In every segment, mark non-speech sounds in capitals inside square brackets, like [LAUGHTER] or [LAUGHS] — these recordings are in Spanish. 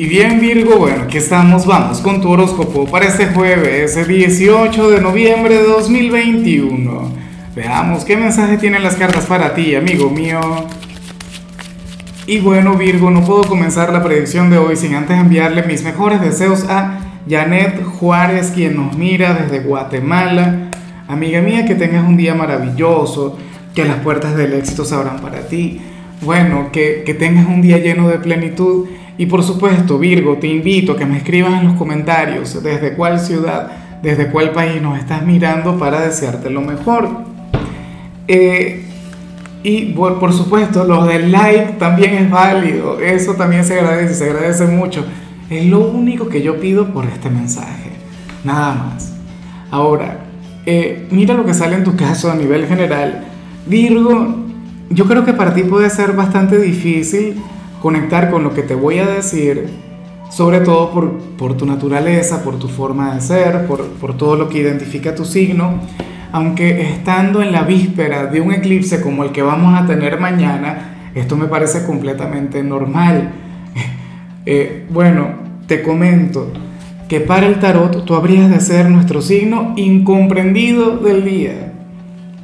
Y bien Virgo, bueno, aquí estamos, vamos con tu horóscopo para este jueves, 18 de noviembre de 2021. Veamos qué mensaje tienen las cartas para ti, amigo mío. Y bueno Virgo, no puedo comenzar la predicción de hoy sin antes enviarle mis mejores deseos a Janet Juárez, quien nos mira desde Guatemala. Amiga mía, que tengas un día maravilloso, que las puertas del éxito se abran para ti. Bueno, que, que tengas un día lleno de plenitud y por supuesto, Virgo, te invito a que me escribas en los comentarios desde cuál ciudad, desde cuál país nos estás mirando para desearte lo mejor. Eh, y por, supuesto, lo del like también es válido, eso también se agradece, se agradece mucho. Es lo único que yo pido por este mensaje, nada más. Ahora, eh, mira lo que sale en tu caso a nivel general. Virgo, yo creo que para ti puede ser bastante difícil conectar con lo que te voy a decir, sobre todo por, por tu naturaleza, por tu forma de ser, por, por todo lo que identifica tu signo, aunque estando en la víspera de un eclipse como el que vamos a tener mañana, esto me parece completamente normal. [LAUGHS] Eh, bueno, te comento que para el tarot tú habrías de ser nuestro signo incomprendido del día.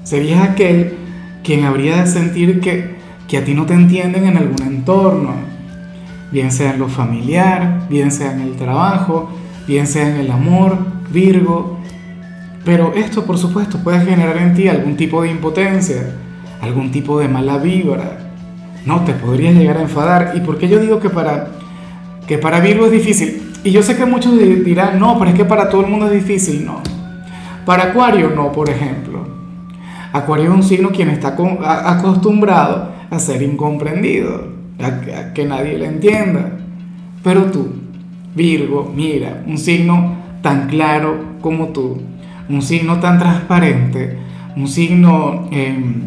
Serías aquel quien habría de sentir que que a ti no te entienden en algún entorno, bien sea en lo familiar, bien sea en el trabajo, bien sea en el amor, Virgo. Pero esto, por supuesto, puede generar en ti algún tipo de impotencia, algún tipo de mala vibra. No, te podrías llegar a enfadar. ¿Y por qué yo digo que para, que para Virgo es difícil? Y yo sé que muchos dirán, no, pero es que para todo el mundo es difícil. No. Para Acuario no, por ejemplo. Acuario es un signo quien está acostumbrado a ser incomprendido, a, que nadie le entienda. Pero tú, Virgo, mira, un signo tan claro como tú, un signo tan transparente, un signo, em,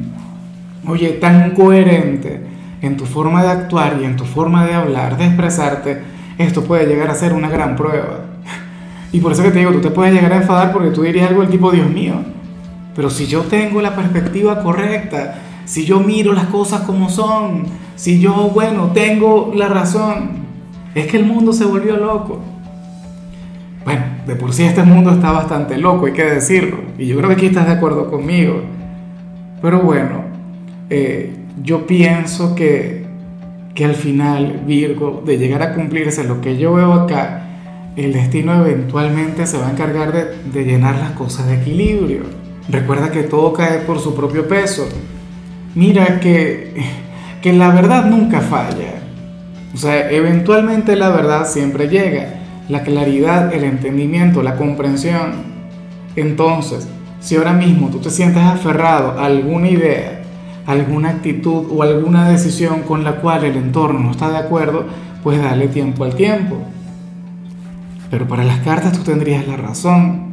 oye, tan coherente en tu forma de actuar y en tu forma de hablar, de expresarte, esto puede llegar a ser una gran prueba. Y por eso que te digo, tú te puedes llegar a enfadar porque tú dirías algo del tipo, Dios mío, pero si yo tengo la perspectiva correcta, si yo miro las cosas como son, si yo, bueno, tengo la razón, es que el mundo se volvió loco. Bueno, de por sí este mundo está bastante loco, hay que decirlo, y yo creo que aquí estás de acuerdo conmigo. Pero bueno, eh, yo pienso que, que al final, Virgo, de llegar a cumplirse lo que yo veo acá, el destino eventualmente se va a encargar de, de llenar las cosas de equilibrio. Recuerda que todo cae por su propio peso. Mira que, que la verdad nunca falla. O sea, eventualmente la verdad siempre llega. La claridad, el entendimiento, la comprensión. Entonces, si ahora mismo tú te sientes aferrado a alguna idea, alguna actitud o alguna decisión con la cual el entorno no está de acuerdo, pues dale tiempo al tiempo. Pero para las cartas tú tendrías la razón.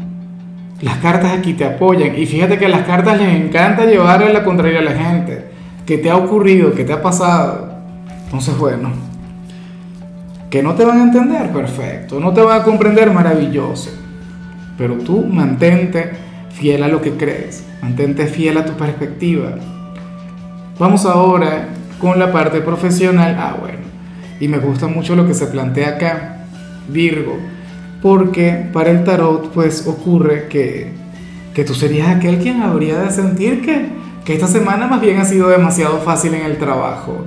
Las cartas aquí te apoyan y fíjate que a las cartas les encanta llevarle la contraria a la gente. ¿Qué te ha ocurrido? ¿Qué te ha pasado? Entonces, bueno, que no te van a entender, perfecto. No te van a comprender, maravilloso. Pero tú mantente fiel a lo que crees, mantente fiel a tu perspectiva. Vamos ahora con la parte profesional. Ah, bueno, y me gusta mucho lo que se plantea acá. Virgo, porque para el tarot pues ocurre que, que tú serías aquel quien habría de sentir que, que esta semana más bien ha sido demasiado fácil en el trabajo.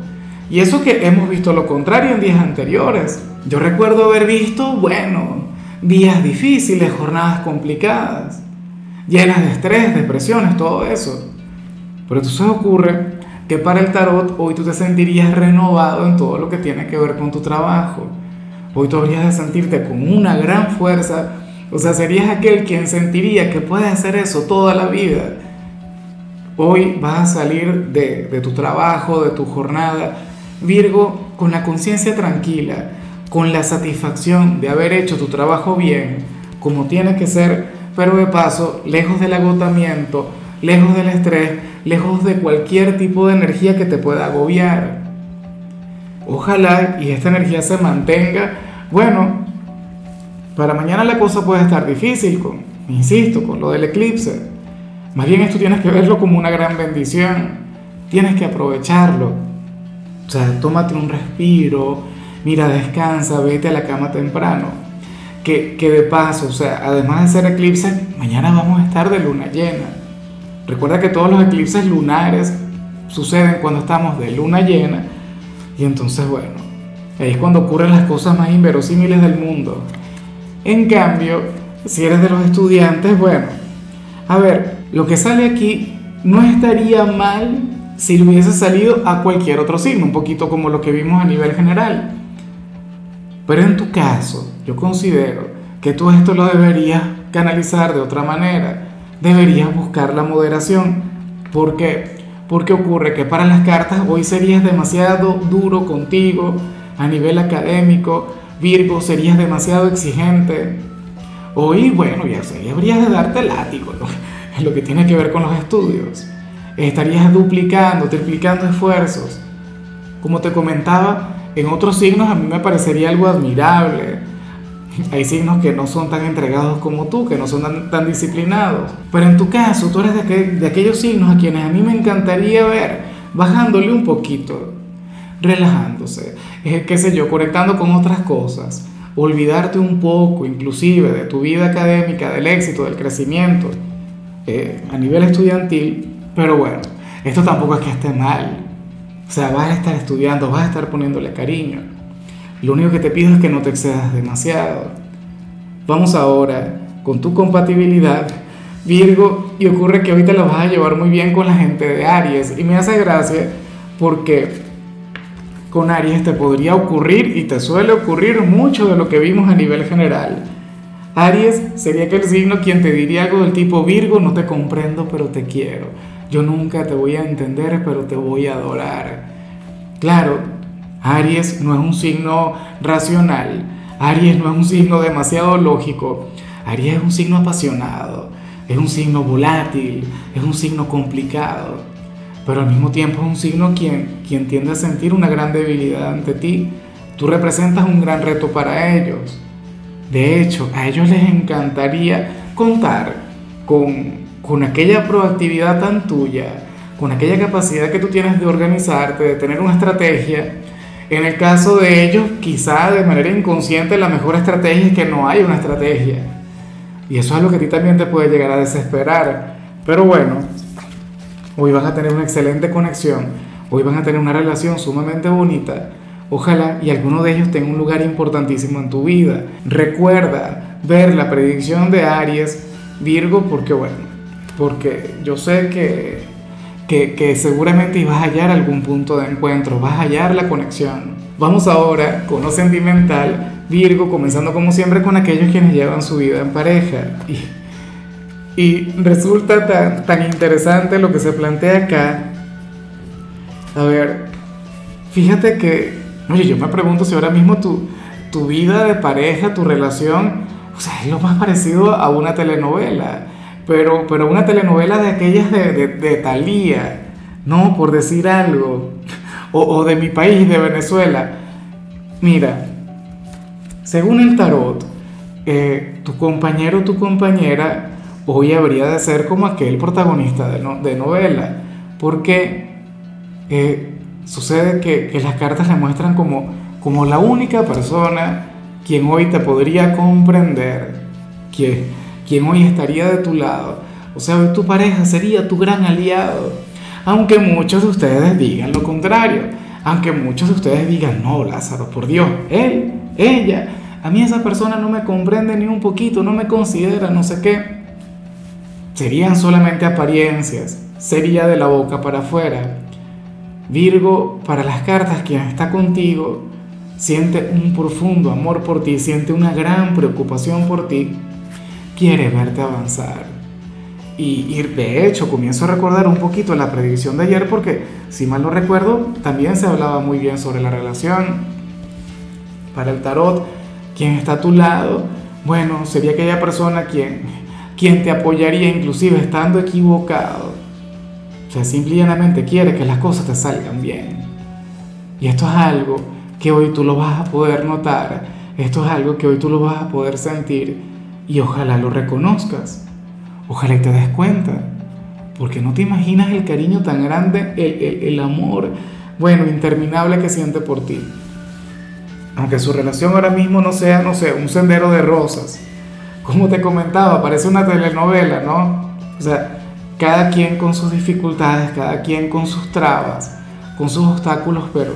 Y eso que hemos visto lo contrario en días anteriores. Yo recuerdo haber visto, bueno, días difíciles, jornadas complicadas, llenas de estrés, depresiones, todo eso. Pero entonces ocurre que para el tarot hoy tú te sentirías renovado en todo lo que tiene que ver con tu trabajo Hoy tú habrías de sentirte con una gran fuerza. O sea, serías aquel quien sentiría que puedes hacer eso toda la vida. Hoy vas a salir de, de tu trabajo, de tu jornada, Virgo, con la conciencia tranquila, con la satisfacción de haber hecho tu trabajo bien, como tiene que ser, pero de paso, lejos del agotamiento, lejos del estrés, lejos de cualquier tipo de energía que te pueda agobiar. Ojalá y esta energía se mantenga bueno, para mañana la cosa puede estar difícil, insisto, con lo del eclipse. Más bien esto tienes que verlo como una gran bendición. Tienes que aprovecharlo. O sea, tómate un respiro, mira, descansa, vete a la cama temprano. Que, que de paso, o sea, además de ser eclipse, mañana vamos a estar de luna llena. Recuerda que todos los eclipses lunares suceden cuando estamos de luna llena y entonces, bueno, ahí es cuando ocurren las cosas más inverosímiles del mundo. En cambio, si eres de los estudiantes, bueno, a ver, lo que sale aquí no estaría mal si lo hubiese salido a cualquier otro signo, un poquito como lo que vimos a nivel general. Pero en tu caso, yo considero que tú esto lo deberías canalizar de otra manera. Deberías buscar la moderación. ¿Por qué? Porque ocurre que para las cartas hoy serías demasiado duro contigo a nivel académico. Virgo, serías demasiado exigente. Hoy, bueno, ya sé, habrías de darte látigo en [LAUGHS] lo que tiene que ver con los estudios. Estarías duplicando, triplicando esfuerzos. Como te comentaba, en otros signos a mí me parecería algo admirable. Hay signos que no son tan entregados como tú, que no son tan, disciplinados. Pero en tu caso, tú eres de, de aquellos signos a quienes a mí me encantaría ver bajándole un poquito, relajándose, eh, qué sé yo, conectando con otras cosas, olvidarte un poco inclusive de tu vida académica, del éxito, del crecimiento eh, a nivel estudiantil. Pero bueno, esto tampoco es que esté mal. O sea, vas a estar estudiando, vas a estar poniéndole cariño. Lo único que te pido es que no te excedas demasiado. Vamos ahora con tu compatibilidad, Virgo, y ocurre que ahorita lo vas a llevar muy bien con la gente de Aries. Y me hace gracia porque con Aries te podría ocurrir y te suele ocurrir mucho de lo que vimos a nivel general. Aries sería aquel signo quien te diría algo del tipo Virgo, no te comprendo, pero te quiero. Yo nunca te voy a entender, pero te voy a adorar. Claro, Aries no es un signo racional, Aries no es un signo demasiado lógico, Aries es un signo apasionado, es un signo volátil, es un signo complicado, pero al mismo tiempo es un signo quien, quien tiende a sentir una gran debilidad ante ti. Tú representas un gran reto para ellos. De hecho, a ellos les encantaría contar con con aquella proactividad tan tuya, con aquella capacidad que tú tienes de organizarte, de tener una estrategia, en el caso de ellos, quizá de manera inconsciente, la mejor estrategia es que no hay una estrategia. Y eso es lo que a ti también te puede llegar a desesperar. Pero bueno, hoy van a tener una excelente conexión, hoy van a tener una relación sumamente bonita. Ojalá y alguno de ellos tenga un lugar importantísimo en tu vida. Recuerda ver la predicción de Aries, Virgo, porque bueno, porque yo sé que, que, seguramente vas a hallar algún punto de encuentro, vas a hallar la conexión. Vamos ahora con lo sentimental, Virgo, comenzando como siempre con aquellos quienes llevan su vida en pareja. Y, y resulta tan, tan interesante lo que se plantea acá. A ver, fíjate que, oye, yo me pregunto si ahora mismo tu, tu vida de pareja, tu relación, o sea, es lo más parecido a una telenovela pero, pero una telenovela de aquellas de, de, de Thalía, ¿no? Por decir algo, o, o de mi país, de Venezuela. Mira, según el tarot, eh, tu compañero o tu compañera hoy habría de ser como aquel protagonista de, no, de novela, porque eh, sucede que, que, las cartas le muestran como, como la única persona quien hoy te podría comprender, que quien hoy estaría de tu lado. O sea, tu pareja sería tu gran aliado. Aunque muchos de ustedes digan lo contrario. Aunque muchos de ustedes digan, no, Lázaro, por Dios, él, ella, a mí esa persona no me comprende ni un poquito, no me considera, no sé qué. Serían solamente apariencias, sería de la boca para afuera. Virgo, para las cartas, quien está contigo, siente un profundo amor por ti, siente una gran preocupación por ti quiere verte avanzar. Y, de hecho comienzo a recordar un poquito la predicción de ayer porque, si mal no recuerdo, también se hablaba muy bien sobre la relación. Para el tarot, quien está a tu lado, bueno, sería aquella persona quien, quien te apoyaría inclusive estando equivocado. O sea, simplemente quiere que las cosas te salgan bien. Y esto es algo que hoy tú lo vas a poder notar, esto es algo que hoy tú lo vas a poder sentir y ojalá lo reconozcas, ojalá te des cuenta, porque no te imaginas el cariño tan grande, el, el, amor, bueno, interminable que siente por ti. aunque su relación ahora mismo no sea, no sé, un sendero de rosas. Como te comentaba, parece una telenovela, ¿no? O sea, cada quien con sus dificultades, cada quien con sus trabas, con sus obstáculos, pero,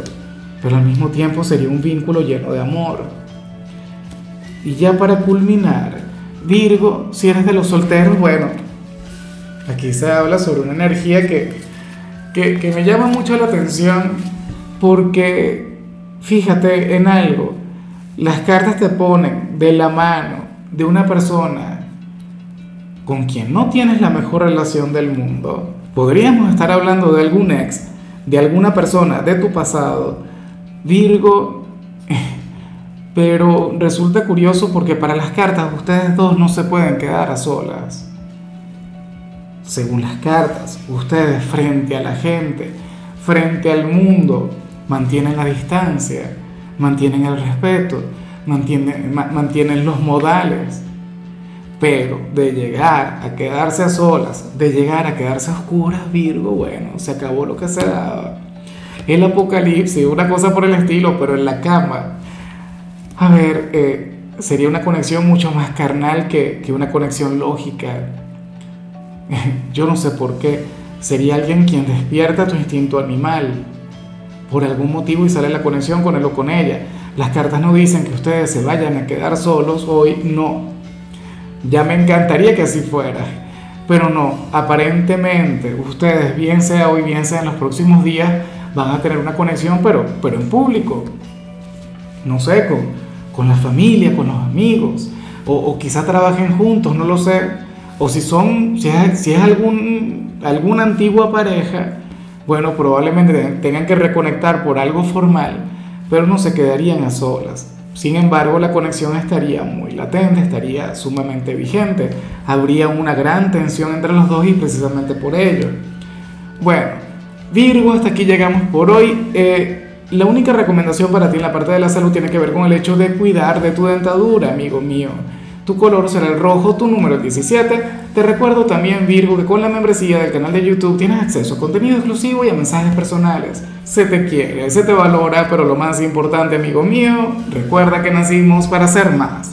pero al mismo tiempo sería un vínculo lleno de amor. Y ya para culminar, Virgo, si eres de los solteros, bueno, aquí se habla sobre una energía que, que, me llama mucho la atención porque fíjate en algo, las cartas te ponen de la mano de una persona con quien no tienes la mejor relación del mundo. Podríamos estar hablando de algún ex, de alguna persona de tu pasado, Virgo, pero resulta curioso porque para las cartas ustedes dos no se pueden quedar a solas. Según las cartas, ustedes frente a la gente, frente al mundo, mantienen la distancia, mantienen el respeto, mantienen, los modales. Pero de llegar a quedarse a solas, de llegar a quedarse a oscuras, Virgo, bueno, se acabó lo que se daba. El apocalipsis, una cosa por el estilo, pero en la cama. A ver, eh, sería una conexión mucho más carnal que, que una conexión lógica. [LAUGHS] Yo no sé por qué. Sería alguien quien despierta tu instinto animal por algún motivo y sale la conexión con él o con ella. Las cartas no dicen que ustedes se vayan a quedar solos hoy, no. Ya me encantaría que así fuera, pero no, aparentemente ustedes, bien sea hoy, bien sea en los próximos días, van a tener una conexión, pero, pero en público. No sé, con, con la familia, con los amigos, o, o quizá trabajen juntos, no lo sé. O si son, si es, algún, alguna antigua pareja, bueno, probablemente tengan que reconectar por algo formal, pero no se quedarían a solas. Sin embargo, la conexión estaría muy latente, estaría sumamente vigente. Habría una gran tensión entre los dos y precisamente por ello. Bueno, Virgo, hasta aquí llegamos por hoy. Eh, la única recomendación para ti en la parte de la salud tiene que ver con el hecho de cuidar de tu dentadura, amigo mío. Tu color será el rojo, tu número el 17. Te recuerdo también, Virgo, que con la membresía del canal de YouTube tienes acceso a contenido exclusivo y a mensajes personales. Se te quiere, se te valora, pero lo más importante, amigo mío, recuerda que nacimos para ser más.